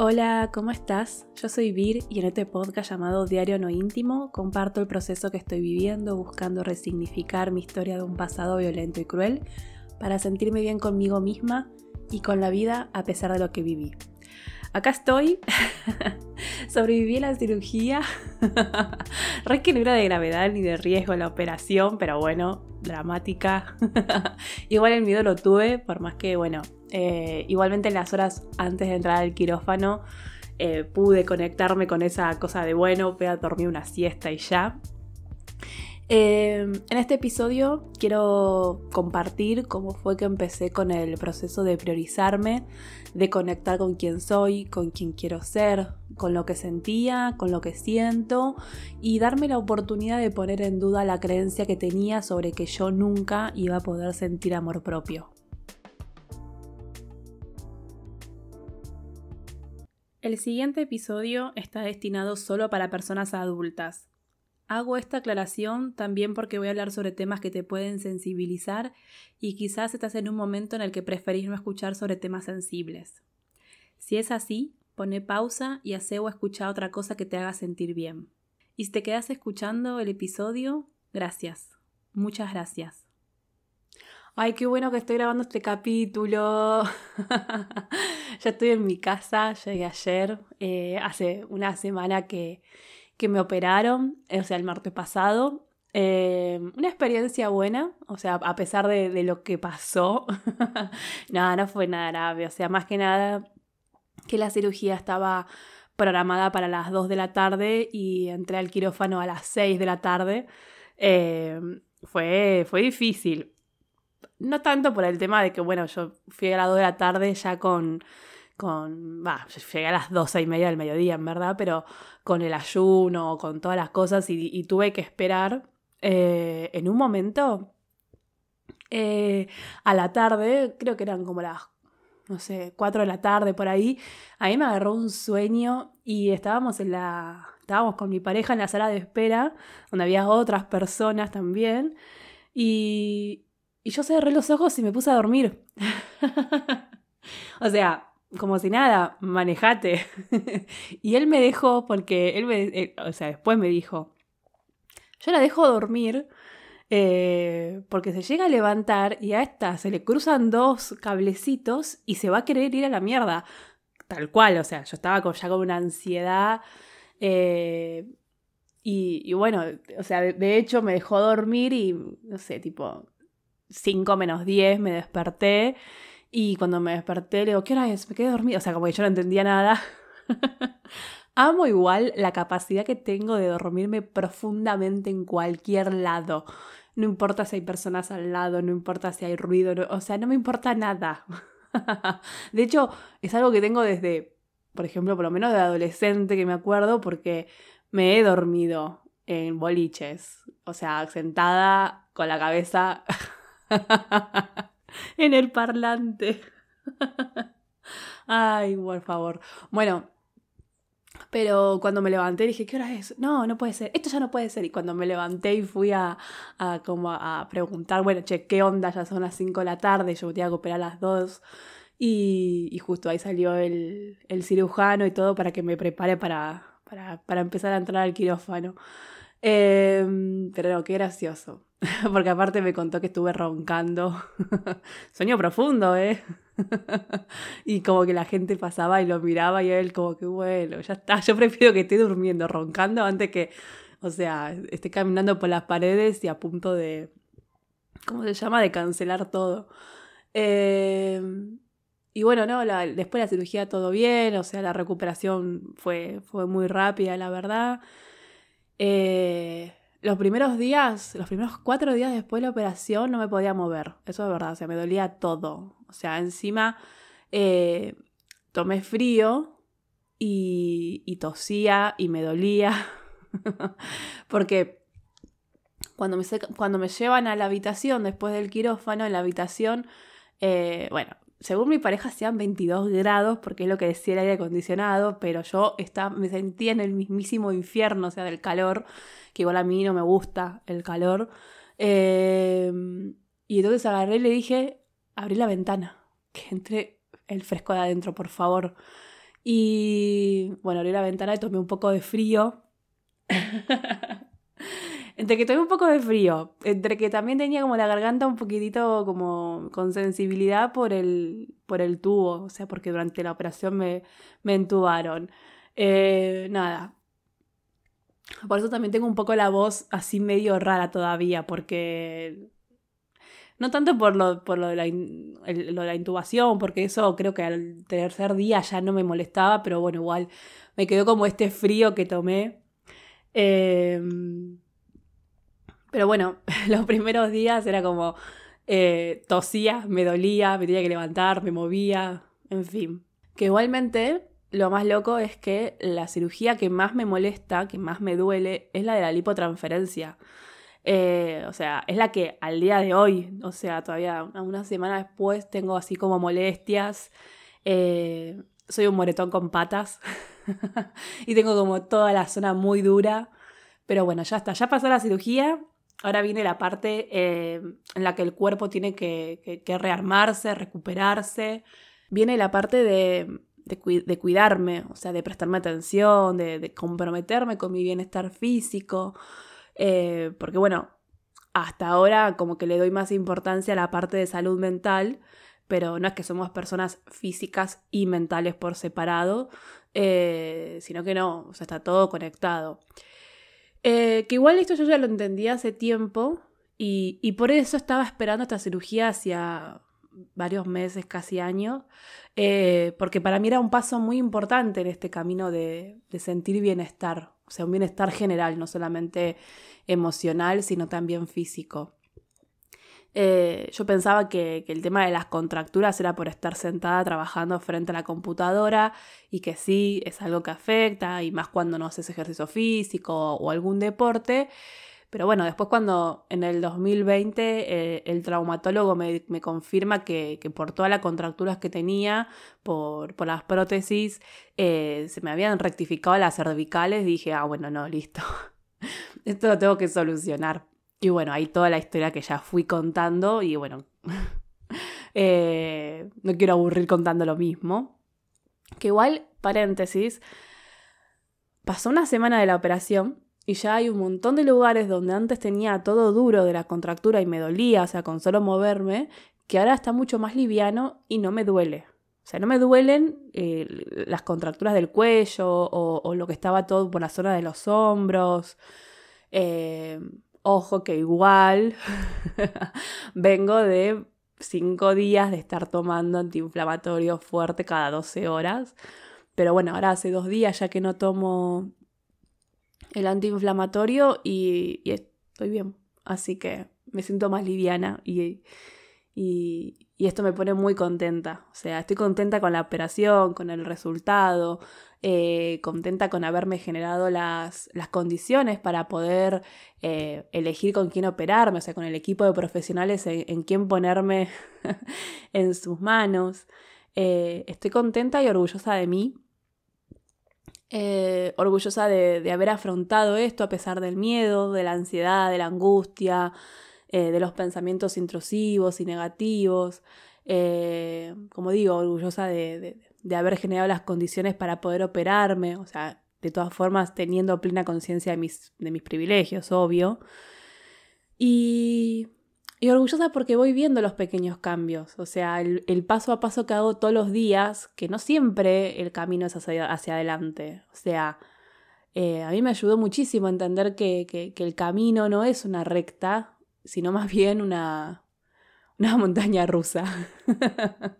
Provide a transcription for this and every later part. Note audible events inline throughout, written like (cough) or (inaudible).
Hola, ¿cómo estás? Yo soy Vir y en este podcast llamado Diario No Íntimo comparto el proceso que estoy viviendo buscando resignificar mi historia de un pasado violento y cruel para sentirme bien conmigo misma y con la vida a pesar de lo que viví. Acá estoy, (laughs) sobreviví a la cirugía, (laughs) re que no era de gravedad ni de riesgo la operación, pero bueno, dramática. (laughs) Igual el miedo lo tuve, por más que, bueno, eh, igualmente en las horas antes de entrar al quirófano eh, pude conectarme con esa cosa de, bueno, voy a dormir una siesta y ya. Eh, en este episodio quiero compartir cómo fue que empecé con el proceso de priorizarme, de conectar con quién soy, con quién quiero ser, con lo que sentía, con lo que siento y darme la oportunidad de poner en duda la creencia que tenía sobre que yo nunca iba a poder sentir amor propio. El siguiente episodio está destinado solo para personas adultas Hago esta aclaración también porque voy a hablar sobre temas que te pueden sensibilizar y quizás estás en un momento en el que preferís no escuchar sobre temas sensibles. Si es así, pone pausa y hace o escucha otra cosa que te haga sentir bien. Y si te quedas escuchando el episodio, gracias. Muchas gracias. Ay, qué bueno que estoy grabando este capítulo. (laughs) ya estoy en mi casa, llegué ayer, eh, hace una semana que que me operaron, o sea, el martes pasado. Eh, una experiencia buena, o sea, a pesar de, lo que pasó, (laughs) nada, no fue nada grave, o sea, más que nada que la cirugía estaba programada para las 2 de la tarde y entré al quirófano a las 6 de la tarde. Eh, fue, fue difícil. No tanto por el tema de que, bueno, yo fui a las 2 de la tarde ya con con, va, llegué a las doce y media del mediodía, en verdad, pero con el ayuno, con todas las cosas y, tuve que esperar eh, en un momento eh, a la tarde, creo que eran como las, no sé, cuatro de la tarde por ahí, a mí me agarró un sueño y estábamos en la, estábamos con mi pareja en la sala de espera, donde había otras personas también, y, y yo cerré los ojos y me puse a dormir. (laughs) o sea, como si nada, manejate. (laughs) y él me dejó porque él me, o sea, después me dijo, yo la dejo dormir eh, porque se llega a levantar y a esta se le cruzan dos cablecitos y se va a querer ir a la mierda. Tal cual, o sea, yo estaba con, ya con una ansiedad. Eh, y, bueno, o sea, de, hecho me dejó dormir y, no sé, tipo 5 menos 10 me desperté y cuando me desperté, le digo, ¿qué hora es? Me quedé dormida. O sea, como que yo no entendía nada. (laughs) Amo igual la capacidad que tengo de dormirme profundamente en cualquier lado. No importa si hay personas al lado, no importa si hay ruido, o sea, no me importa nada. (laughs) de hecho, es algo que tengo desde, por ejemplo, por lo menos de adolescente que me acuerdo, porque me he dormido en boliches. O sea, sentada con la cabeza (laughs) (laughs) en el parlante. (laughs) Ay, por favor. Bueno, pero cuando me levanté dije, ¿qué hora es? No, no puede ser. Esto ya no puede ser. Y cuando me levanté y fui a, como a preguntar, bueno, che, ¿qué onda? Ya son las 5 de la tarde, yo tenía que operar a las 2. Y, justo ahí salió el, cirujano y todo para que me prepare para, para, empezar a entrar al quirófano. Em, pero no, qué gracioso. (laughs) Porque aparte me contó que estuve roncando. (laughs) Sueño profundo, ¿eh? (laughs) y como que la gente pasaba y lo miraba y él como que bueno, ya está. Yo prefiero que esté durmiendo, roncando, antes que, o sea, esté caminando por las paredes y a punto de, ¿cómo se llama? De cancelar todo. Em, y bueno, no, después de la cirugía todo bien, o sea, la recuperación fue, fue muy rápida, la verdad. Eh, los primeros días, los primeros cuatro días después de la operación no me podía mover, eso es verdad, o sea, me dolía todo. O sea, encima eh, tomé frío y, tosía y me dolía, (laughs) porque cuando me, cuando me llevan a la habitación después del quirófano, en la habitación, eh, bueno, según mi pareja sean 22 grados, porque es lo que decía el aire acondicionado, pero yo estaba, me sentía en el mismísimo infierno, o sea, del calor, que igual a mí no me gusta el calor. Em, y entonces agarré y le dije, abrí la ventana, que entre el fresco de adentro, por favor. Y bueno, abrí la ventana y tomé un poco de frío. (laughs) entre que tomé un poco de frío, entre que también tenía como la garganta un poquitito como con sensibilidad por el, por el tubo, o sea, porque durante la operación me, me entubaron. Eh, nada. Por eso también tengo un poco la voz así medio rara todavía, porque no tanto por lo, por lo, de, la lo de la intubación, porque eso creo que al tercer día ya no me molestaba, pero bueno, igual me quedó como este frío que tomé. Em, pero bueno, (laughs) los primeros días era como eh, tosía, me dolía, me tenía que levantar, me movía, en fin. Que igualmente lo más loco es que la cirugía que más me molesta, que más me duele, es la de la lipotransferencia. Eh, o sea, es la que al día de hoy, o sea, todavía una semana después tengo así como molestias. Eh, soy un moretón con patas (laughs) y tengo como toda la zona muy dura. Pero bueno, ya está, ya pasó la cirugía. Ahora viene la parte eh, en la que el cuerpo tiene que, rearmarse, recuperarse. Viene la parte de, cuidarme, o sea, de prestarme atención, de comprometerme con mi bienestar físico. Eh, porque bueno, hasta ahora como que le doy más importancia a la parte de salud mental, pero no es que somos personas físicas y mentales por separado, eh, sino que no, o sea, está todo conectado. Eh, que igual esto yo ya lo entendí hace tiempo y, y, por eso estaba esperando esta cirugía hacia varios meses, casi años, porque para mí era un paso muy importante en este camino de, de sentir bienestar, o sea, un bienestar general, no solamente emocional, sino también físico. Eh, yo pensaba que, el tema de las contracturas era por estar sentada trabajando frente a la computadora y que sí, es algo que afecta, y más cuando no haces ejercicio físico o algún deporte. Pero bueno, después cuando en el 2020 eh, el traumatólogo me, confirma que, por todas las contracturas que tenía, por, las prótesis, eh, se me habían rectificado las cervicales, dije, ah, bueno, no, listo. (laughs) Esto lo tengo que solucionar. Y bueno, ahí toda la historia que ya fui contando y bueno, (laughs) eh, no quiero aburrir contando lo mismo. Que igual, paréntesis, pasó una semana de la operación y ya hay un montón de lugares donde antes tenía todo duro de la contractura y me dolía, o sea, con solo moverme, que ahora está mucho más liviano y no me duele. O sea, no me duelen eh, las contracturas del cuello o, lo que estaba todo por la zona de los hombros. Eh, ojo que igual (laughs) vengo de cinco días de estar tomando antiinflamatorio fuerte cada 12 horas. Pero bueno, ahora hace dos días ya que no tomo el antiinflamatorio y, estoy bien. Así que me siento más liviana y, y, esto me pone muy contenta. O sea, estoy contenta con la operación, con el resultado, eh, contenta con haberme generado las, las condiciones para poder eh, elegir con quién operarme, o sea, con el equipo de profesionales en, quién ponerme (laughs) en sus manos. Eh, estoy contenta y orgullosa de mí. orgullosa de, de haber afrontado esto a pesar del miedo, de la ansiedad, de la angustia, de los pensamientos intrusivos y negativos. Como digo, orgullosa de, haber generado las condiciones para poder operarme, o sea, de todas formas teniendo plena conciencia de mis, de mis privilegios, obvio. Y, y, orgullosa porque voy viendo los pequeños cambios, o sea, el, paso a paso que hago todos los días, que no siempre el camino es hacia, hacia adelante, o sea, eh, a mí me ayudó muchísimo a entender que, que, el camino no es una recta, sino más bien una, una (laughs) montaña rusa. (laughs)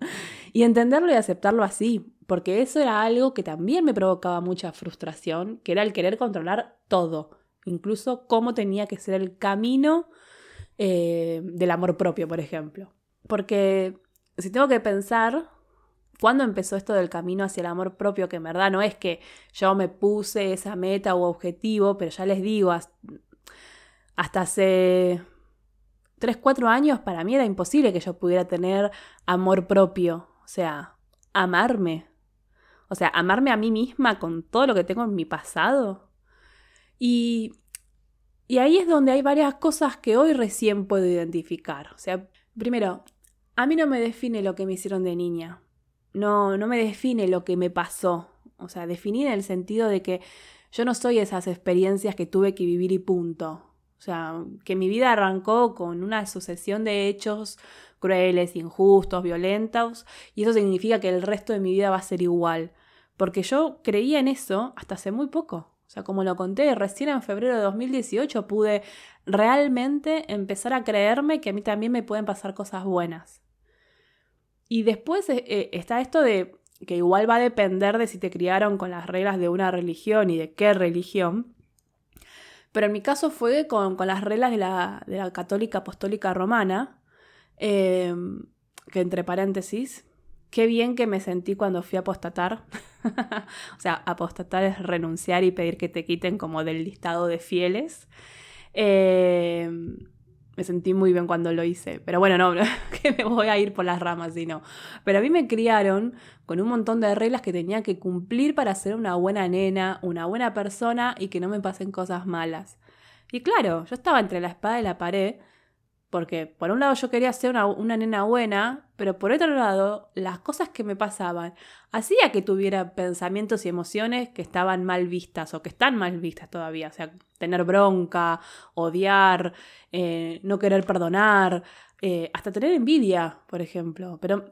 y entenderlo y aceptarlo así, porque eso era algo que también me provocaba mucha frustración, que era el querer controlar todo, incluso cómo tenía que ser el camino eh, del amor propio, por ejemplo. Porque si tengo que pensar, ¿cuándo empezó esto del camino hacia el amor propio? Que en verdad no es que yo me puse esa meta u objetivo, pero ya les digo, hasta hace 3, 4 años para mí era imposible que yo pudiera tener amor propio, o sea, amarme. O sea, amarme a mí misma con todo lo que tengo en mi pasado. Y, y ahí es donde hay varias cosas que hoy recién puedo identificar. O sea, primero, a mí no me define lo que me hicieron de niña. no, no me define lo que me pasó. O sea, definir en el sentido de que yo no soy esas experiencias que tuve que vivir y punto. O sea, que mi vida arrancó con una sucesión de hechos crueles, injustos, violentos, y eso significa que el resto de mi vida va a ser igual. Porque yo creía en eso hasta hace muy poco. O sea, como lo conté, recién en febrero de 2018 pude realmente empezar a creerme que a mí también me pueden pasar cosas buenas. Y después eh, eh, está esto de que igual va a depender de si te criaron con las reglas de una religión y de qué religión. Pero en mi caso fue con, las reglas de la, de la, católica apostólica romana, em, que entre paréntesis, qué bien que me sentí cuando fui a apostatar. (laughs) o sea, apostatar es renunciar y pedir que te quiten como del listado de fieles. Eh, me sentí muy bien cuando lo hice. Pero bueno, no, (laughs) que me voy a ir por las ramas, sino. Pero a mí me criaron con un montón de reglas que tenía que cumplir para ser una buena nena, una buena persona y que no me pasen cosas malas. Y claro, yo estaba entre la espada y la pared porque por un lado yo quería ser una, nena buena, pero por otro lado las cosas que me pasaban hacía que tuviera pensamientos y emociones que estaban mal vistas o que están mal vistas todavía. O sea, tener bronca, odiar, eh, no querer perdonar, eh, hasta tener envidia, por ejemplo. Pero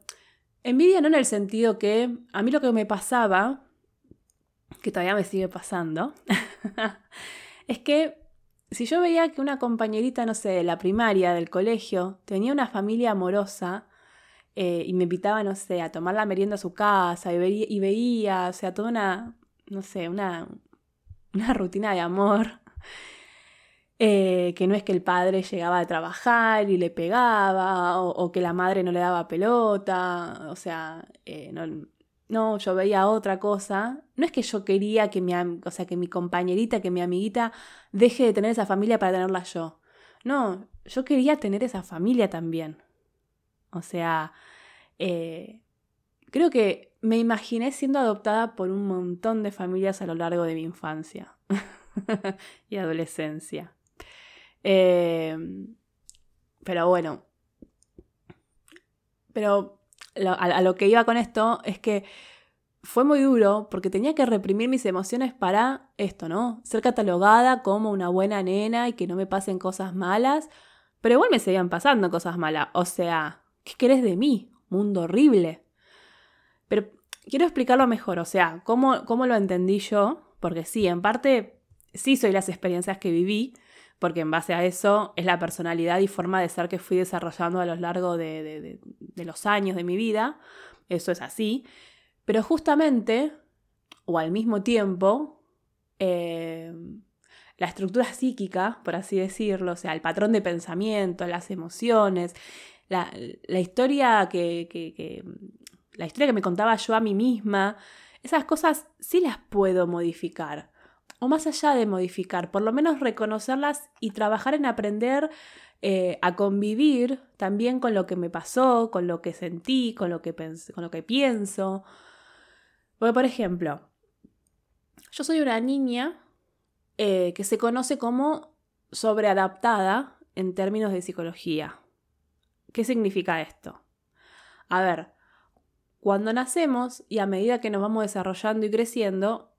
envidia no en el sentido que a mí lo que me pasaba, que todavía me sigue pasando, (laughs) es que si yo veía que una compañerita, no sé, de la primaria, del colegio, tenía una familia amorosa eh, y me invitaba, no sé, a tomar la merienda a su casa y, veía, y veía o sea, toda una, no sé, una, una rutina de amor. (laughs) Eh, que no es que el padre llegaba a trabajar y le pegaba, o, que la madre no le daba pelota, o sea, eh, no, no, yo veía otra cosa. No es que yo quería que mi, o sea, que mi compañerita, que mi amiguita deje de tener esa familia para tenerla yo. No, yo quería tener esa familia también. O sea, eh, creo que me imaginé siendo adoptada por un montón de familias a lo largo de mi infancia (laughs) y adolescencia. Eh, pero bueno, pero a, lo que iba con esto es que fue muy duro porque tenía que reprimir mis emociones para esto, ¿no? Ser catalogada como una buena nena y que no me pasen cosas malas, pero igual me seguían pasando cosas malas. O sea, ¿qué querés de mí? Mundo horrible. Pero quiero explicarlo mejor, o sea, cómo, cómo lo entendí yo, porque sí, en parte sí soy las experiencias que viví, porque en base a eso es la personalidad y forma de ser que fui desarrollando a lo largo de, los años de mi vida. Eso es así. Pero justamente, o al mismo tiempo, eh, la estructura psíquica, por así decirlo, o sea, el patrón de pensamiento, las emociones, la, historia que, la historia que me contaba yo a mí misma, esas cosas sí las puedo modificar o más allá de modificar, por lo menos reconocerlas y trabajar en aprender eh, a convivir también con lo que me pasó, con lo que sentí, con lo que, con lo que pienso. Porque, por ejemplo, yo soy una niña eh, que se conoce como sobreadaptada en términos de psicología. ¿Qué significa esto? A ver, cuando nacemos y a medida que nos vamos desarrollando y creciendo,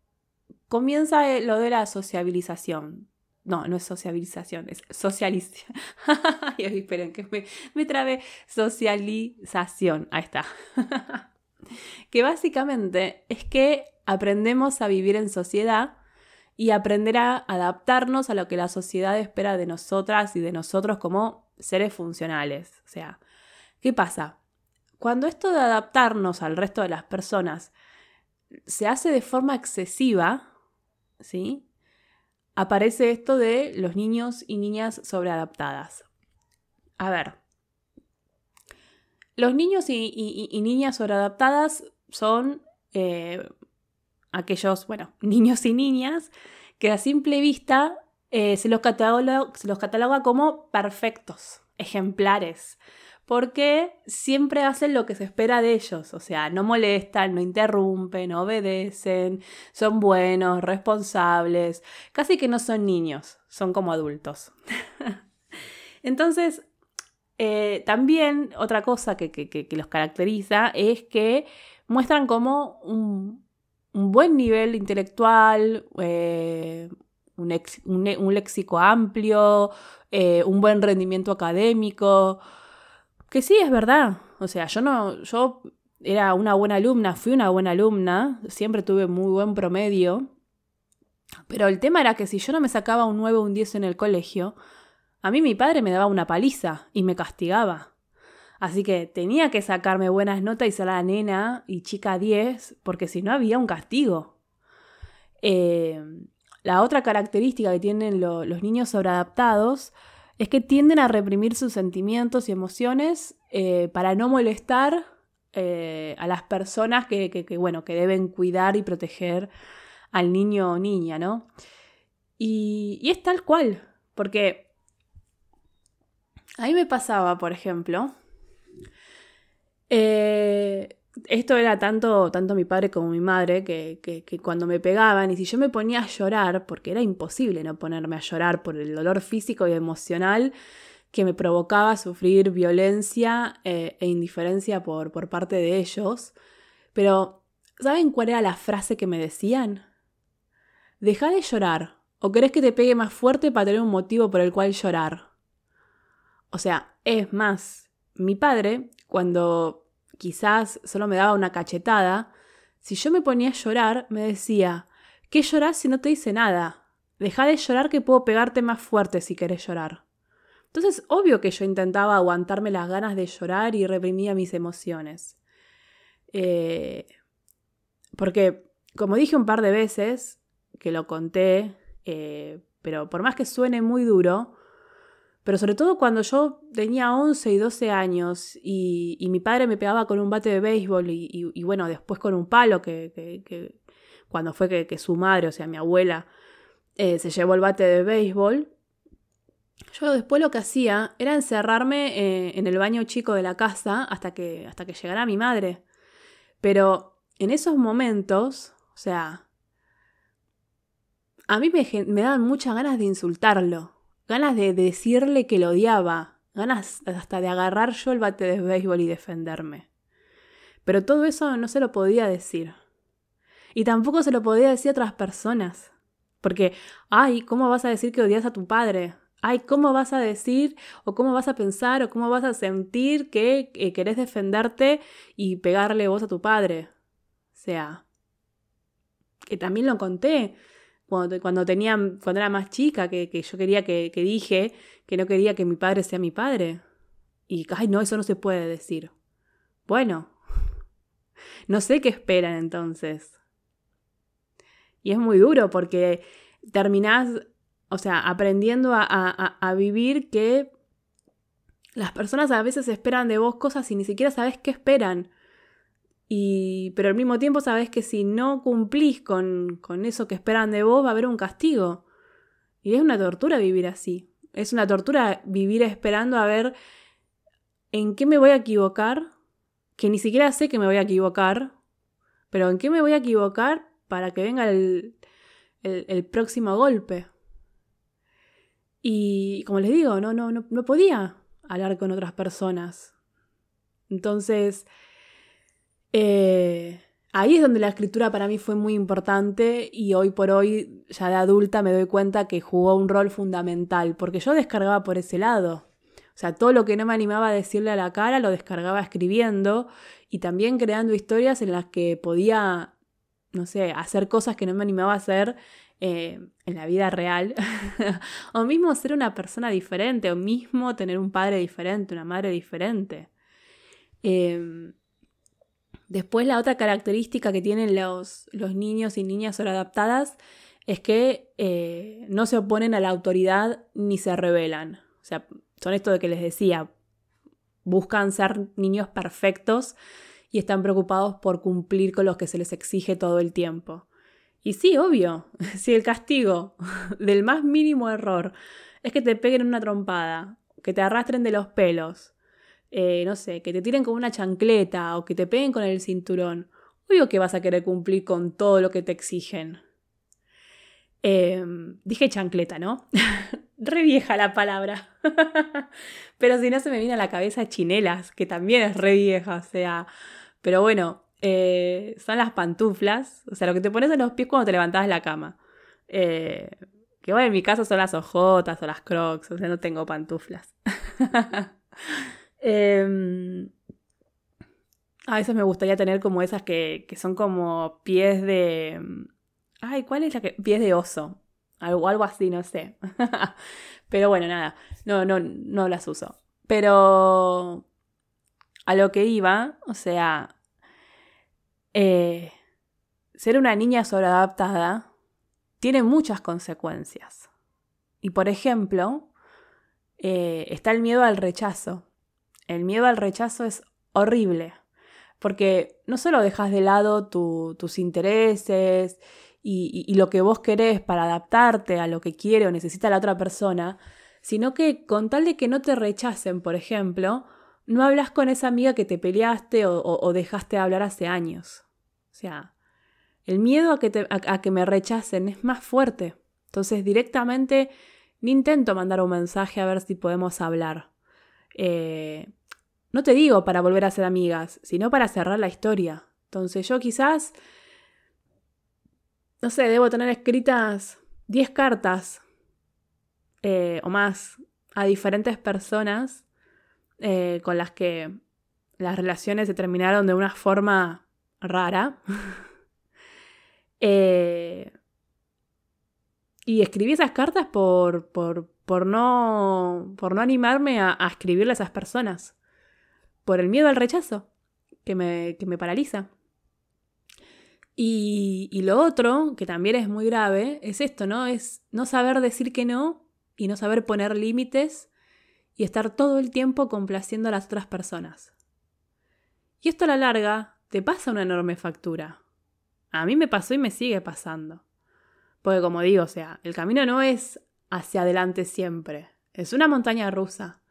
comienza eh, lo de la sociabilización. No, no es sociabilización, es socialización. (laughs) esperen que me, me trabe socialización. Ahí está. (laughs) que básicamente es que aprendemos a vivir en sociedad y aprender a adaptarnos a lo que la sociedad espera de nosotras y de nosotros como seres funcionales. O sea, ¿qué pasa? Cuando esto de adaptarnos al resto de las personas se hace de forma excesiva, ¿sí? Aparece esto de los niños y niñas sobreadaptadas. A ver, los niños y, niñas sobreadaptadas son eh, aquellos, bueno, (laughs) niños y niñas que a simple vista eh, se, los se los cataloga como perfectos, ejemplares, porque siempre hacen lo que se espera de ellos, o sea, no molestan, no interrumpen, obedecen, son buenos, responsables, casi que no son niños, son como adultos. (laughs) Entonces, eh, también otra cosa que, los caracteriza es que muestran como un, buen nivel intelectual, eh, un, léxico amplio, eh, un buen rendimiento académico, que sí, es verdad. O sea, yo no, yo era una buena alumna, fui una buena alumna, siempre tuve muy buen promedio, pero el tema era que si yo no me sacaba un 9 o un 10 en el colegio, a mí mi padre me daba una paliza y me castigaba. Así que tenía que sacarme buenas notas y ser la nena y chica 10, porque si no había un castigo. Eh, la otra característica que tienen los niños sobreadaptados es que tienden a reprimir sus sentimientos y emociones eh, para no molestar eh, a las personas que, bueno, que deben cuidar y proteger al niño o niña, ¿no? Y, y es tal cual, porque a mí me pasaba, por ejemplo, eh, esto era tanto, tanto mi padre como mi madre que, que, cuando me pegaban y si yo me ponía a llorar, porque era imposible no ponerme a llorar por el dolor físico y emocional que me provocaba sufrir violencia eh, e indiferencia por, por parte de ellos, pero ¿saben cuál era la frase que me decían? Deja de llorar, o querés que te pegue más fuerte para tener un motivo por el cual llorar. O sea, es más, mi padre cuando quizás solo me daba una cachetada, si yo me ponía a llorar, me decía, ¿qué llorás si no te dice nada? Deja de llorar que puedo pegarte más fuerte si querés llorar. Entonces, obvio que yo intentaba aguantarme las ganas de llorar y reprimía mis emociones. Eh, porque, como dije un par de veces, que lo conté, eh, pero por más que suene muy duro, pero sobre todo cuando yo tenía 11 y 12 años y, mi padre me pegaba con un bate de béisbol y, bueno, después con un palo que, cuando fue que, su madre, o sea, mi abuela, eh, se llevó el bate de béisbol, yo después lo que hacía era encerrarme eh, en el baño chico de la casa hasta que, hasta que llegara mi madre. Pero en esos momentos, o sea, a mí me, me daban muchas ganas de insultarlo ganas de decirle que lo odiaba, ganas hasta de agarrar yo el bate de béisbol y defenderme. Pero todo eso no se lo podía decir. Y tampoco se lo podía decir a otras personas. Porque, ay, ¿cómo vas a decir que odias a tu padre? Ay, ¿cómo vas a decir o cómo vas a pensar o cómo vas a sentir que eh, querés defenderte y pegarle vos a tu padre? O sea, que también lo conté cuando, cuando, tenía, cuando era más chica, que, yo quería que, que, dije que no quería que mi padre sea mi padre. Y, ay, no, eso no se puede decir. Bueno, (laughs) no sé qué esperan entonces. Y es muy duro porque terminás, o sea, aprendiendo a, a, a vivir que las personas a veces esperan de vos cosas y ni siquiera sabes qué esperan. Pero al mismo tiempo sabes que si no cumplís con, con eso que esperan de vos, va a haber un castigo. Y es una tortura vivir así. Es una tortura vivir esperando a ver en qué me voy a equivocar, que ni siquiera sé que me voy a equivocar, pero en qué me voy a equivocar para que venga el, el, el próximo golpe. Y como les digo, no, no, no, no podía hablar con otras personas. Entonces, eh, ahí es donde la escritura para mí fue muy importante y hoy por hoy, ya de adulta, me doy cuenta que jugó un rol fundamental, porque yo descargaba por ese lado. O sea, todo lo que no me animaba a decirle a la cara lo descargaba escribiendo y también creando historias en las que podía, no sé, hacer cosas que no me animaba a hacer eh, en la vida real. (laughs) o mismo ser una persona diferente, o mismo tener un padre diferente, una madre diferente. Eh, Después la otra característica que tienen los, los niños y niñas sobreadaptadas es que eh, no se oponen a la autoridad ni se rebelan. O sea, son esto de que les decía, buscan ser niños perfectos y están preocupados por cumplir con lo que se les exige todo el tiempo. Y sí, obvio, (laughs) si el castigo (laughs) del más mínimo error es que te peguen una trompada, que te arrastren de los pelos, eh, no sé, que te tiren con una chancleta o que te peguen con el cinturón, obvio que vas a querer cumplir con todo lo que te exigen. Em, dije chancleta, ¿no? (laughs) re vieja la palabra. (laughs) pero si no se me viene a la cabeza chinelas, que también es re vieja, o sea. Pero bueno, eh, son las pantuflas, o sea, lo que te pones en los pies cuando te levantas de la cama. Eh, que bueno, en mi caso son las ojotas o las crocs, o sea, no tengo pantuflas. (laughs) Em, a veces me gustaría tener como esas que, que, son como pies de... Ay, ¿cuál es la que...? Pies de oso. Algo, algo así, no sé. (laughs) Pero bueno, nada, no, no, no las uso. Pero a lo que iba, o sea, eh, ser una niña sobreadaptada tiene muchas consecuencias. Y por ejemplo, eh, está el miedo al rechazo. El miedo al rechazo es horrible, porque no solo dejas de lado tus intereses y, lo que vos querés para adaptarte a lo que quiere o necesita la otra persona, sino que con tal de que no te rechacen, por ejemplo, no hablas con esa amiga que te peleaste o, dejaste de hablar hace años. O sea, el miedo a que, a que me rechacen es más fuerte. Entonces directamente ni intento mandar un mensaje a ver si podemos hablar. Eh, no te digo para volver a ser amigas, sino para cerrar la historia. Entonces yo quizás, no sé, debo tener escritas 10 cartas eh, o más a diferentes personas eh, con las que las relaciones se terminaron de una forma rara. (laughs) eh, y escribí esas cartas por, por, por, no, por no animarme a, escribirle a esas personas. Por el miedo al rechazo que me, que me paraliza. Y, y, lo otro, que también es muy grave, es esto, ¿no? Es no saber decir que no y no saber poner límites y estar todo el tiempo complaciendo a las otras personas. Y esto a la larga te pasa una enorme factura. A mí me pasó y me sigue pasando. Porque como digo, o sea, el camino no es hacia adelante siempre, es una montaña rusa.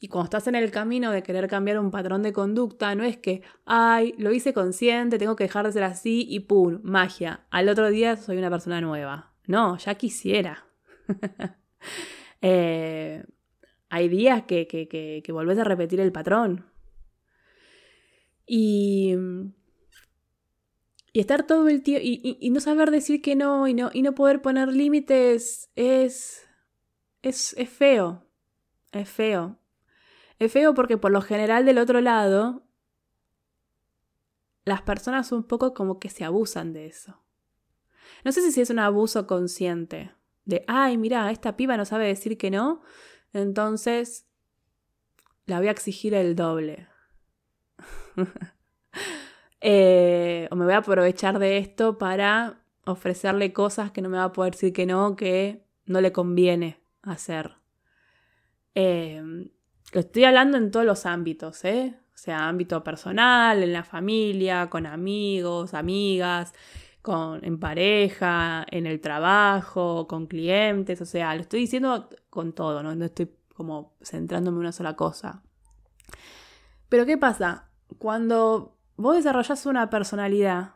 Y cuando estás en el camino de querer cambiar un patrón de conducta, no es que, ay, lo hice consciente, tengo que dejar de ser así y ¡pum! Magia. Al otro día soy una persona nueva. No, ya quisiera. (laughs) Eh, hay días que, que, que, que volvés a repetir el patrón. Y y estar todo el tiempo y, no saber decir que no y no, y no poder poner límites es, es, es feo. Es feo. Es feo porque por lo general del otro lado las personas un poco como que se abusan de eso. No sé si es un abuso consciente. De, ay, mira, esta piba no sabe decir que no, entonces la voy a exigir el doble. (laughs) Eh, o me voy a aprovechar de esto para ofrecerle cosas que no me va a poder decir que no, que no le conviene hacer. Eh, lo estoy hablando en todos los ámbitos, ¿eh? O sea, ámbito personal, en la familia, con amigos, amigas, con, en pareja, en el trabajo, con clientes, o sea, lo estoy diciendo con todo, ¿no? No estoy como centrándome en una sola cosa. Pero ¿qué pasa? Cuando vos desarrollás una personalidad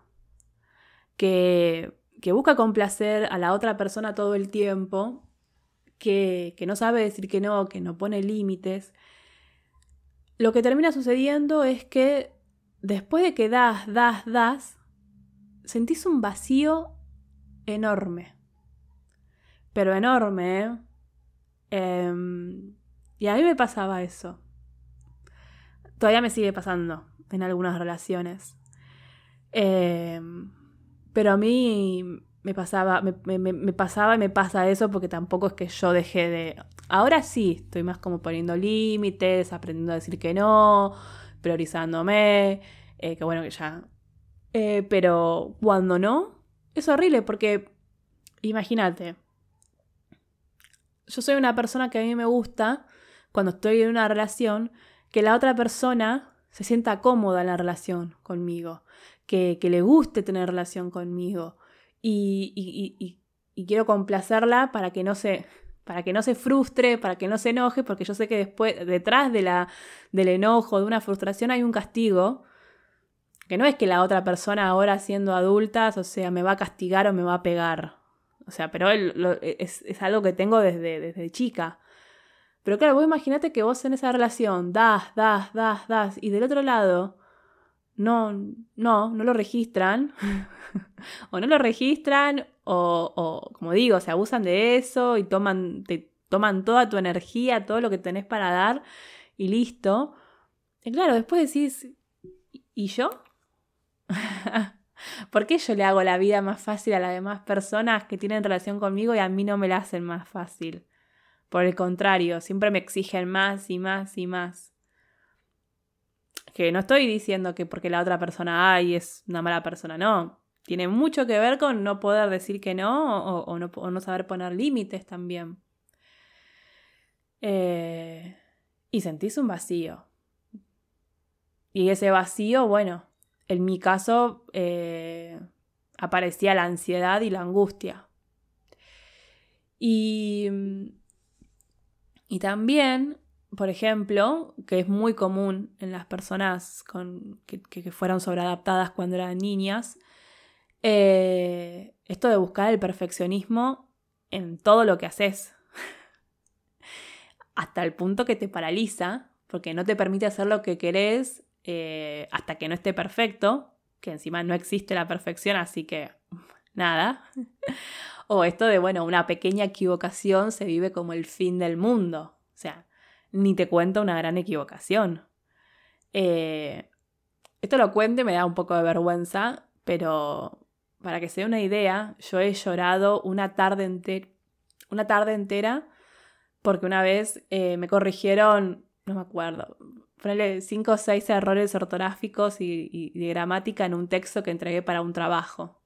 que, que busca complacer a la otra persona todo el tiempo, que, que no sabe decir que no, que no pone límites, lo que termina sucediendo es que después de que das, das, das, sentís un vacío enorme. Pero enorme, ¿eh? Em, y a mí me pasaba eso. Todavía me sigue pasando en algunas relaciones. Em, pero a mí me pasaba, me, pasaba y me pasa eso porque tampoco es que yo dejé de... Ahora sí, estoy más como poniendo límites, aprendiendo a decir que no, priorizándome, eh, que bueno que ya... Eh, pero cuando no, es horrible porque, imagínate, yo soy una persona que a mí me gusta, cuando estoy en una relación, que la otra persona se sienta cómoda en la relación conmigo, que, le guste tener relación conmigo. Y, y, y, quiero complacerla para que no se para que no se frustre, para que no se enoje, porque yo sé que después, detrás de la, del enojo, de una frustración, hay un castigo, que no es que la otra persona ahora siendo adulta, o sea, me va a castigar o me va a pegar. O sea, pero es, es, algo que tengo desde, desde chica. Pero claro, vos imaginate que vos en esa relación das, das, das, das, y del otro lado no, no, no lo registran. (laughs) (laughs) o no lo registran o, como digo, se abusan de eso y toman, te toman toda tu energía, todo lo que tenés para dar y listo. Y claro, después decís, ¿y yo? (laughs) ¿Por qué yo le hago la vida más fácil a las demás personas que tienen relación conmigo y a mí no me la hacen más fácil? Por el contrario, siempre me exigen más y más y más. Que no estoy diciendo que porque la otra persona, ay, es una mala persona, no. Tiene mucho que ver con no poder decir que no o, no, saber poner límites también. Eh, y sentís un vacío. Y ese vacío, bueno, en mi caso eh, aparecía la ansiedad y la angustia. Y, y también, por ejemplo, que es muy común en las personas con, que, que fueron sobreadaptadas cuando eran niñas, eh, esto de buscar el perfeccionismo en todo lo que haces. (laughs) Hasta el punto que te paraliza, porque no te permite hacer lo que querés eh, hasta que no esté perfecto, que encima no existe la perfección, así que (laughs) nada. (laughs) o esto de, bueno, una pequeña equivocación se vive como el fin del mundo. O sea, ni te cuento una gran equivocación. Eh, esto lo cuento y me da un poco de vergüenza, pero para que se dé una idea, yo he llorado una tarde, entera una tarde entera porque una vez eh, me corrigieron, no me acuerdo, ponerle cinco o seis errores ortográficos y, de gramática en un texto que entregué para un trabajo.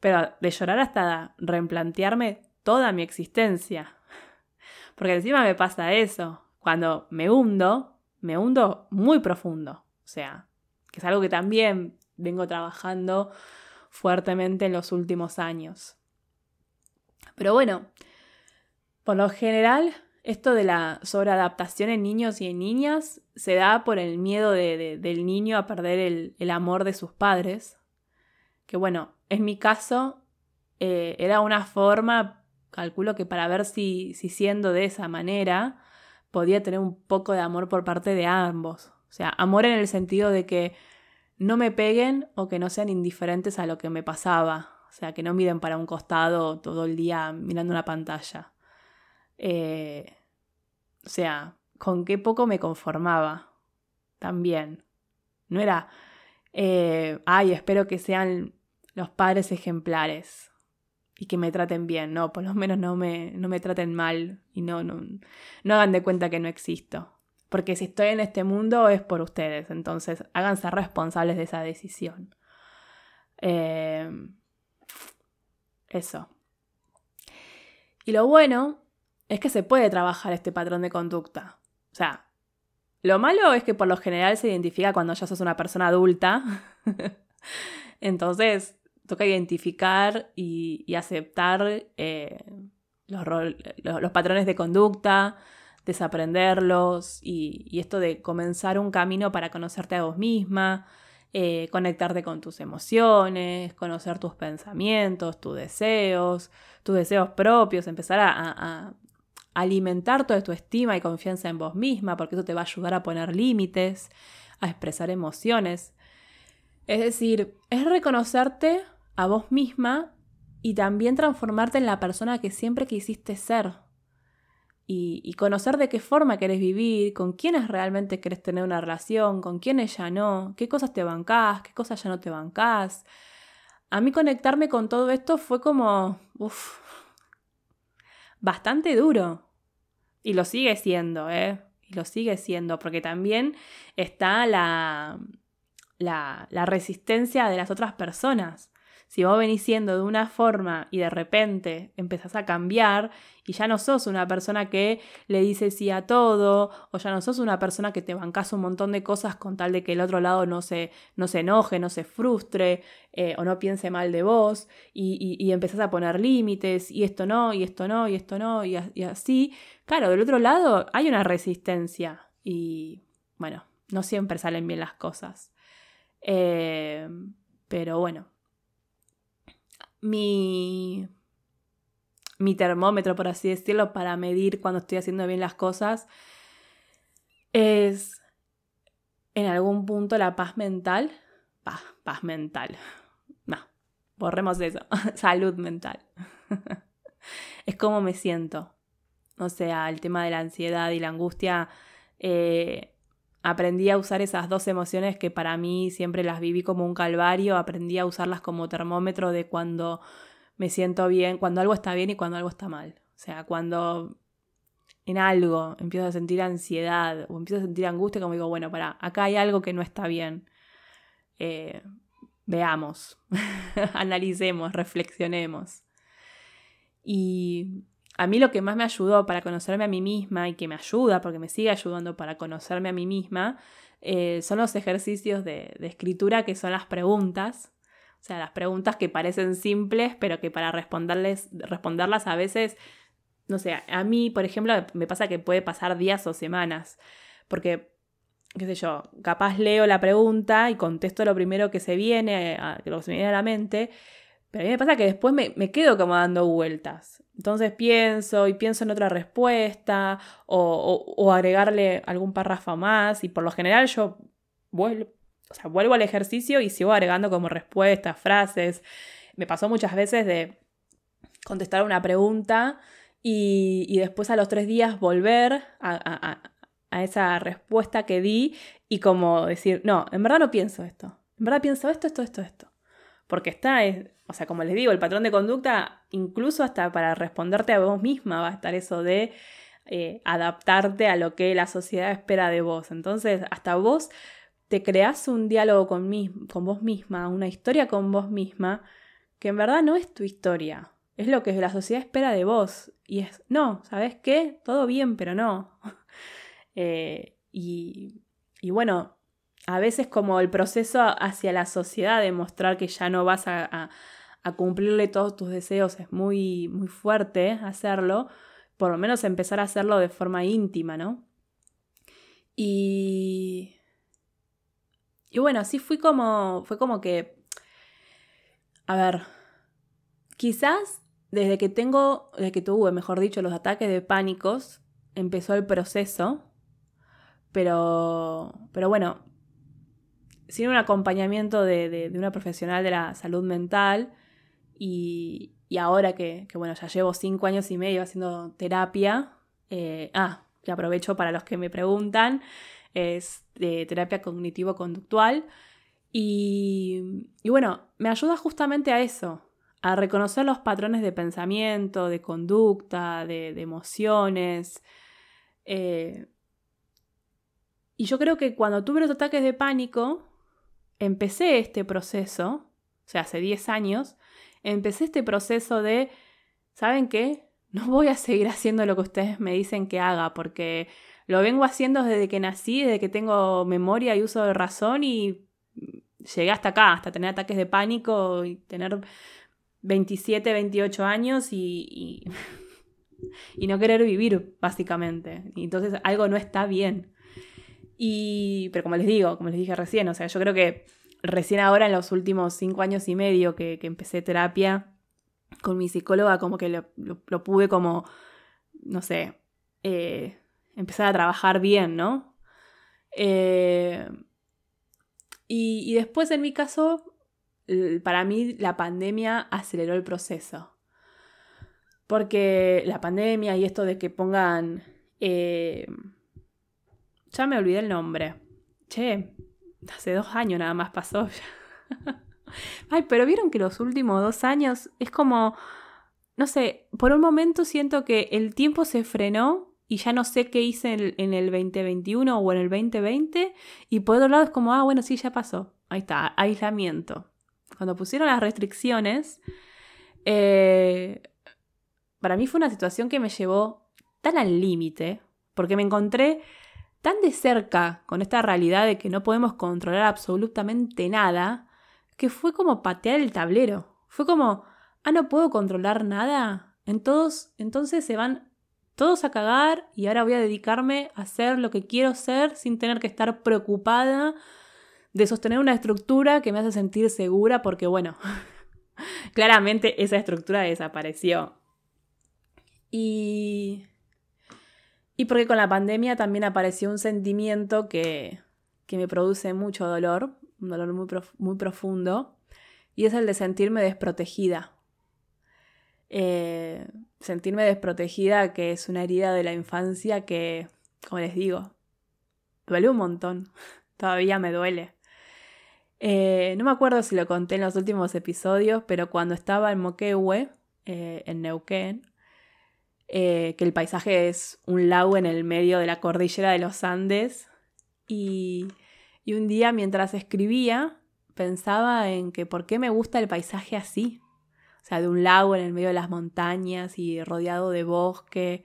Pero de llorar hasta reimplantearme toda mi existencia. Porque encima me pasa eso. Cuando me hundo, me hundo muy profundo. O sea, que es algo que también vengo trabajando fuertemente en los últimos años. Pero bueno, por lo general, esto de la sobreadaptación en niños y en niñas se da por el miedo del niño a perder el, amor de sus padres. Que bueno, en mi caso eh, era una forma, calculo que para ver si, si siendo de esa manera podía tener un poco de amor por parte de ambos. O sea, amor en el sentido de que no me peguen o que no sean indiferentes a lo que me pasaba. O sea, que no miren para un costado todo el día mirando una pantalla. Eh, o sea, con qué poco me conformaba. También. No era, eh, ay, espero que sean los padres ejemplares y que me traten bien. No, por lo menos no me, no me traten mal y no, no, no hagan de cuenta que no existo. Porque si estoy en este mundo es por ustedes, entonces háganse responsables de esa decisión. Eh, eso. Y lo bueno es que se puede trabajar este patrón de conducta. O sea, lo malo es que por lo general se identifica cuando ya sos una persona adulta. (laughs) Entonces, toca identificar y, aceptar eh, los, patrones de conducta, desaprenderlos y, esto de comenzar un camino para conocerte a vos misma, eh, conectarte con tus emociones, conocer tus pensamientos, tus deseos, tus deseos propios, empezar a, alimentar toda tu estima y confianza en vos misma, porque eso te va a ayudar a poner límites, a expresar emociones. Es decir, es reconocerte a vos misma y también transformarte en la persona que siempre quisiste ser y, conocer de qué forma querés vivir, con quiénes realmente querés tener una relación, con quiénes ya no, qué cosas te bancás, qué cosas ya no te bancás. A mí conectarme con todo esto fue como, uff, bastante duro. Y lo sigue siendo, ¿eh? Y lo sigue siendo, porque también está la, la, la resistencia de las otras personas. Si vos venís siendo de una forma y de repente empezás a cambiar y ya no sos una persona que le dice sí a todo, o ya no sos una persona que te bancas un montón de cosas con tal de que el otro lado no se, no se enoje, no se frustre eh, o no piense mal de vos, y, y, empezás a poner límites, y esto no, y esto no, y esto no, y, así. Claro, del otro lado hay una resistencia y bueno, no siempre salen bien las cosas. Eh, pero bueno, mi, mi termómetro, por así decirlo, para medir cuando estoy haciendo bien las cosas, es en algún punto la paz mental, paz, paz mental, no, borremos eso, (laughs) salud mental. (laughs) es como me siento. O sea, el tema de la ansiedad y la angustia, eh, aprendí a usar esas dos emociones que para mí siempre las viví como un calvario, aprendí a usarlas como termómetro de cuando me siento bien, cuando algo está bien y cuando algo está mal. O sea, cuando en algo empiezo a sentir ansiedad o empiezo a sentir angustia, como digo, bueno, para, acá hay algo que no está bien. Eh, veamos, (laughs) analicemos, reflexionemos. Y a mí lo que más me ayudó para conocerme a mí misma y que me ayuda, porque me sigue ayudando para conocerme a mí misma, eh, son los ejercicios de, escritura que son las preguntas. O sea, las preguntas que parecen simples, pero que para responderles, responderlas a veces, no sé, a mí, por ejemplo, me pasa que puede pasar días o semanas, porque, qué sé yo, capaz leo la pregunta y contesto lo primero que se viene, a, que se me viene a la mente, pero a mí me pasa que después me, me quedo como dando vueltas. Entonces pienso y pienso en otra respuesta o, agregarle algún párrafo más y por lo general yo vuelvo, o sea, vuelvo al ejercicio y sigo agregando como respuestas, frases. Me pasó muchas veces de contestar una pregunta y, después a los tres días volver a, a esa respuesta que di y como decir, no, en verdad no pienso esto, en verdad pienso esto, esto, esto, esto. Porque está, o sea, como les digo, el patrón de conducta, incluso hasta para responderte a vos misma va a estar eso de eh, adaptarte a lo que la sociedad espera de vos. Entonces, hasta vos te creas un diálogo con, con vos misma, una historia con vos misma, que en verdad no es tu historia, es lo que la sociedad espera de vos. Y es, no, ¿sabes qué? Todo bien, pero no. (laughs) Eh, y, y bueno, a veces como el proceso hacia la sociedad de mostrar que ya no vas a, cumplirle todos tus deseos es muy, muy fuerte hacerlo, por lo menos empezar a hacerlo de forma íntima, ¿no? Y, y bueno, así fui como, fue como que, a ver, quizás desde que tengo, desde que tuve, mejor dicho, los ataques de pánicos, empezó el proceso, pero, pero bueno, sin un acompañamiento de, una profesional de la salud mental y, ahora que, bueno, ya llevo cinco años y medio haciendo terapia, eh, ah, que aprovecho para los que me preguntan, es de terapia cognitivo-conductual y, bueno, me ayuda justamente a eso, a reconocer los patrones de pensamiento, de conducta, de, emociones. Eh, y yo creo que cuando tuve los ataques de pánico, empecé este proceso, o sea, hace 10 años, empecé este proceso de, ¿saben qué? No voy a seguir haciendo lo que ustedes me dicen que haga, porque lo vengo haciendo desde que nací, desde que tengo memoria y uso de razón y llegué hasta acá, hasta tener ataques de pánico y tener 27, 28 años y, (laughs) y, no querer vivir, básicamente. Entonces algo no está bien. Y, pero como les digo, como les dije recién, o sea, yo creo que recién ahora en los últimos cinco años y medio que, empecé terapia con mi psicóloga, como que lo, pude como, no sé, eh, empezar a trabajar bien, ¿no? Eh, y, y después en mi caso, para mí la pandemia aceleró el proceso. Porque la pandemia y esto de que pongan eh, ya me olvidé el nombre. Che, hace dos años nada más pasó. (laughs) Ay, pero vieron que los últimos dos años es como, no sé, por un momento siento que el tiempo se frenó y ya no sé qué hice en el, 2021 o en el 2020 y por otro lado es como, ah, bueno, sí, ya pasó. Ahí está, aislamiento. Cuando pusieron las restricciones, eh, para mí fue una situación que me llevó tan al límite, porque me encontré tan de cerca con esta realidad de que no podemos controlar absolutamente nada, que fue como patear el tablero. Fue como, ah, no puedo controlar nada. entonces se van todos a cagar y ahora voy a dedicarme a hacer lo que quiero ser sin tener que estar preocupada de sostener una estructura que me hace sentir segura porque, bueno, (laughs) claramente esa estructura desapareció. Y y porque con la pandemia también apareció un sentimiento que, que me produce mucho dolor, un dolor muy, muy profundo, y es el de sentirme desprotegida. Eh, sentirme desprotegida, que es una herida de la infancia que, como les digo, duele un montón. (laughs) Todavía me duele. Eh, no me acuerdo si lo conté en los últimos episodios, pero cuando estaba en Moquehue, eh, en Neuquén, que el paisaje es un lago en el medio de la cordillera de los Andes, y, y un día mientras escribía pensaba en que por qué me gusta el paisaje así, o sea, de un lago en el medio de las montañas y rodeado de bosque,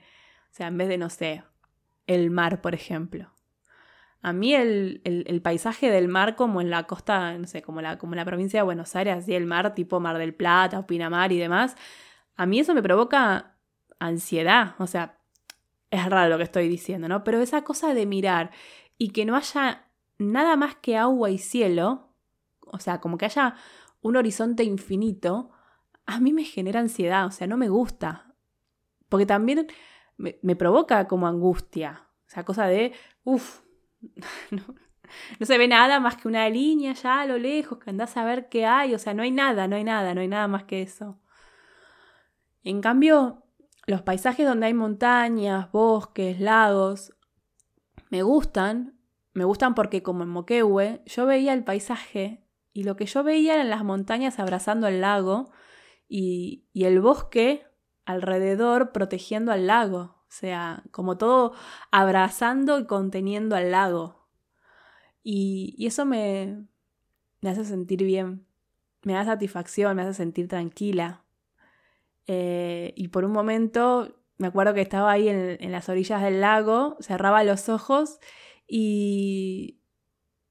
o sea, en vez de, no sé, el mar, por ejemplo. A mí el, el, paisaje del mar como en la costa, no sé, como la, como en la provincia de Buenos Aires, así el mar tipo Mar del Plata Pinamar y demás, a mí eso me provoca ansiedad, o sea, es raro lo que estoy diciendo, ¿no? Pero esa cosa de mirar y que no haya nada más que agua y cielo, o sea, como que haya un horizonte infinito, a mí me genera ansiedad, o sea, no me gusta. Porque también me, provoca como angustia. O sea, cosa de, uff, (laughs) no, se ve nada más que una línea ya a lo lejos, que andás a ver qué hay. O sea, no hay nada, no hay nada, no hay nada más que eso. En cambio, los paisajes donde hay montañas, bosques, lagos, me gustan, me gustan porque como en Moquehue, yo veía el paisaje y lo que yo veía eran las montañas abrazando el lago y, el bosque alrededor protegiendo al lago. O sea, como todo abrazando y conteniendo al lago. Y, y eso me, me hace sentir bien, me da satisfacción, me hace sentir tranquila. Eh, y por un momento me acuerdo que estaba ahí en, las orillas del lago, cerraba los ojos y,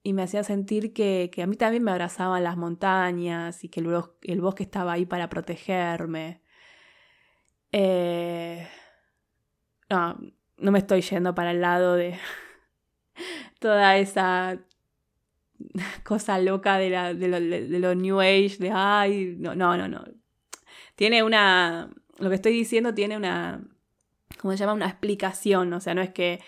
y me hacía sentir que, a mí también me abrazaban las montañas y que el, bosque estaba ahí para protegerme. Eh, no, no me estoy yendo para el lado de (laughs) toda esa (laughs) cosa loca de, la, de, lo, de, lo, New Age, de ay, no, no, no, no. Tiene una, lo que estoy diciendo tiene una, ¿cómo se llama? Una explicación, o sea, no es que,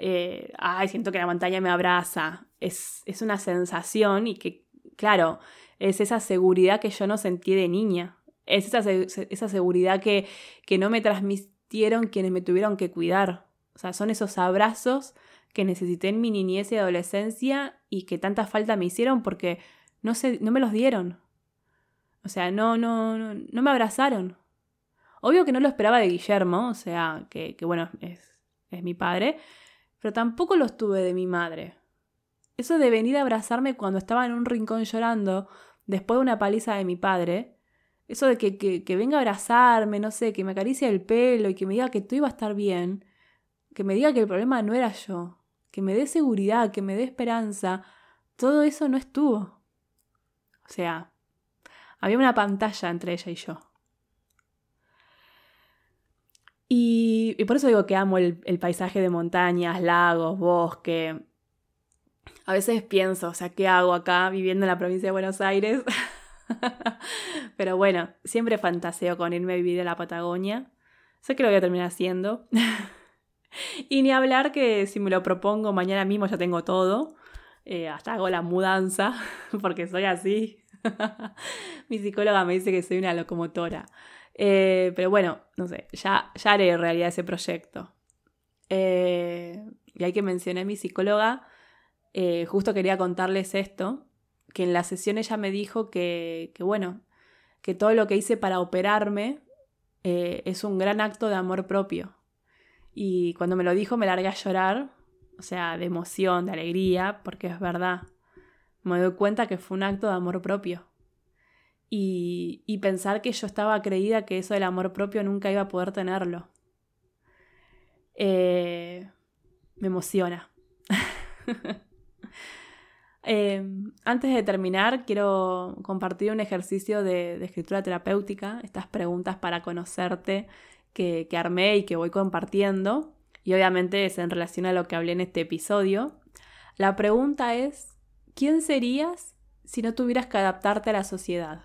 eh, ay, siento que la montaña me abraza, es, es una sensación y que, claro, es esa seguridad que yo no sentí de niña, es esa, esa seguridad que, que no me transmitieron quienes me tuvieron que cuidar, o sea, son esos abrazos que necesité en mi niñez y adolescencia y que tanta falta me hicieron porque no, se, no me los dieron. O sea, no, no, no, no me abrazaron. Obvio que no lo esperaba de Guillermo, o sea, que, bueno, es, es mi padre, pero tampoco los tuve de mi madre. Eso de venir a abrazarme cuando estaba en un rincón llorando, después de una paliza de mi padre, eso de que, que, que, venga a abrazarme, no sé, que me acaricie el pelo y que me diga que todo iba a estar bien, que me diga que el problema no era yo, que me dé seguridad, que me dé esperanza, todo eso no estuvo. O sea, había una pantalla entre ella y yo. Y, por eso digo que amo el, paisaje de montañas, lagos, bosque. A veces pienso, o sea, ¿qué hago acá viviendo en la provincia de Buenos Aires? (laughs) Pero bueno, siempre fantaseo con irme a vivir a la Patagonia. Sé que lo voy a terminar haciendo. (laughs) y ni hablar que si me lo propongo mañana mismo ya tengo todo. Eh, hasta hago la mudanza, (laughs) porque soy así. (laughs) Mi psicóloga me dice que soy una locomotora. Eh, pero bueno, no sé, ya, ya haré realidad ese proyecto. Eh, y hay que mencionar a mi psicóloga, eh, justo quería contarles esto, que en la sesión ella me dijo que, que bueno, que todo lo que hice para operarme es un gran acto de amor propio. Y cuando me lo dijo me largué a llorar, o sea, de emoción, de alegría, porque es verdad. Me doy cuenta que fue un acto de amor propio y, pensar que yo estaba creída que eso del amor propio nunca iba a poder tenerlo. Eh, me emociona. (laughs) Em, antes de terminar, quiero compartir un ejercicio de, escritura terapéutica, estas preguntas para conocerte que, que, armé y que voy compartiendo. Y obviamente es en relación a lo que hablé en este episodio. La pregunta es, ¿quién serías si no tuvieras que adaptarte a la sociedad?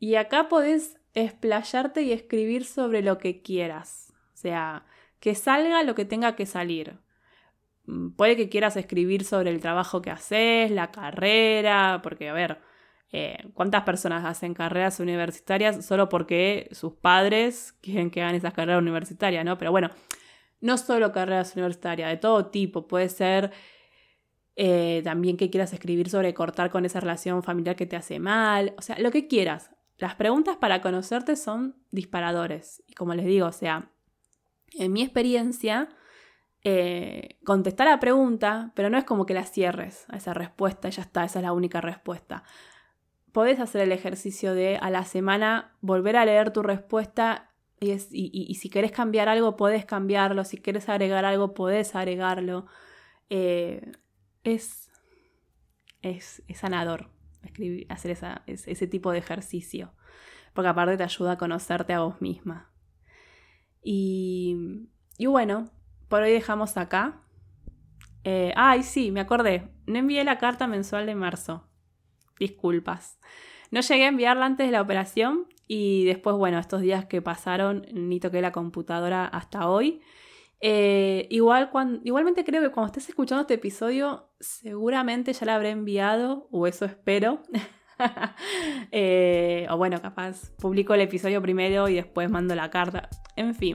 Y acá podés explayarte y escribir sobre lo que quieras. O sea, que salga lo que tenga que salir. mm, puede que quieras escribir sobre el trabajo que haces, la carrera, porque a ver, eh, ¿cuántas personas hacen carreras universitarias solo porque sus padres quieren que hagan esas carreras universitarias, ¿no? Pero bueno, no solo carreras universitarias, de todo tipo, puede ser eh, también que quieras escribir sobre cortar con esa relación familiar que te hace mal, o sea, lo que quieras. Las preguntas para conocerte son disparadores. Y como les digo, o sea, en mi experiencia, eh, contestar la pregunta, pero no es como que la cierres a esa respuesta, ya está, esa es la única respuesta. Podés hacer el ejercicio de a la semana volver a leer tu respuesta y, si querés cambiar algo, podés cambiarlo, si querés agregar algo, podés agregarlo. Eh, es, es, sanador escribir, hacer ese tipo de ejercicio, porque aparte te ayuda a conocerte a vos misma. Y, y bueno, por hoy dejamos acá. Eh, ay, sí, me acordé. No envié la carta mensual de marzo. Disculpas. No llegué a enviarla antes de la operación y después, bueno, estos días que pasaron, ni toqué la computadora hasta hoy. Eh, igual igualmente creo que cuando estés escuchando este episodio, seguramente ya la habré enviado, o eso espero. (laughs) Eh, o bueno, capaz publico el episodio primero y después mando la carta. En fin.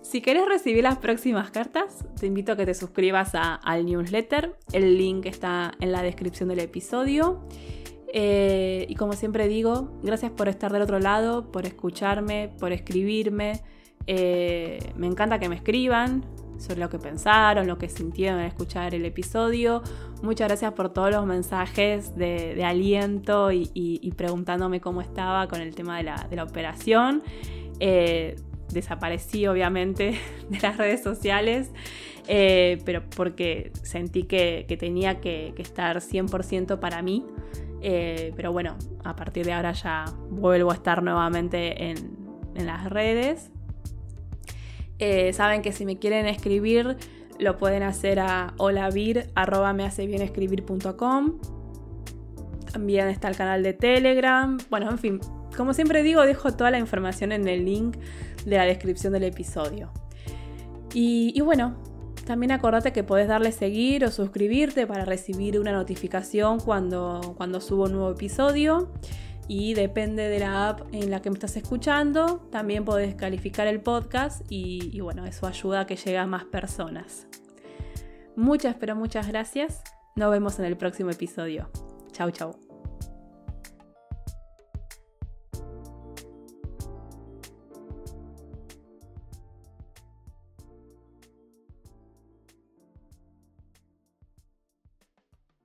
Si quieres recibir las próximas cartas, te invito a que te suscribas al newsletter. El link está en la descripción del episodio. Eh, y como siempre digo, gracias por estar del otro lado, por escucharme, por escribirme. Eh, me encanta que me escriban sobre lo que pensaron, lo que sintieron al escuchar el episodio. Muchas gracias por todos los mensajes de, aliento y, preguntándome cómo estaba con el tema de la, operación. Eh, desaparecí obviamente (laughs) de las redes sociales, eh, pero porque sentí que, tenía que, estar 100% para mí. pero bueno, a partir de ahora ya vuelvo a estar nuevamente en, en las redes. Eh, saben que si me quieren escribir, lo pueden hacer a holavir.mehacebienscribir.com. También está el canal de Telegram. Bueno, en fin, como siempre digo, dejo toda la información en el link de la descripción del episodio. Y, y bueno, también acordate que podés darle seguir o suscribirte para recibir una notificación cuando, cuando subo un nuevo episodio y depende de la app en la que me estás escuchando, también podés calificar el podcast y, bueno, eso ayuda a que llegue a más personas. Muchas, pero muchas gracias. Nos vemos en el próximo episodio. Chau, chau.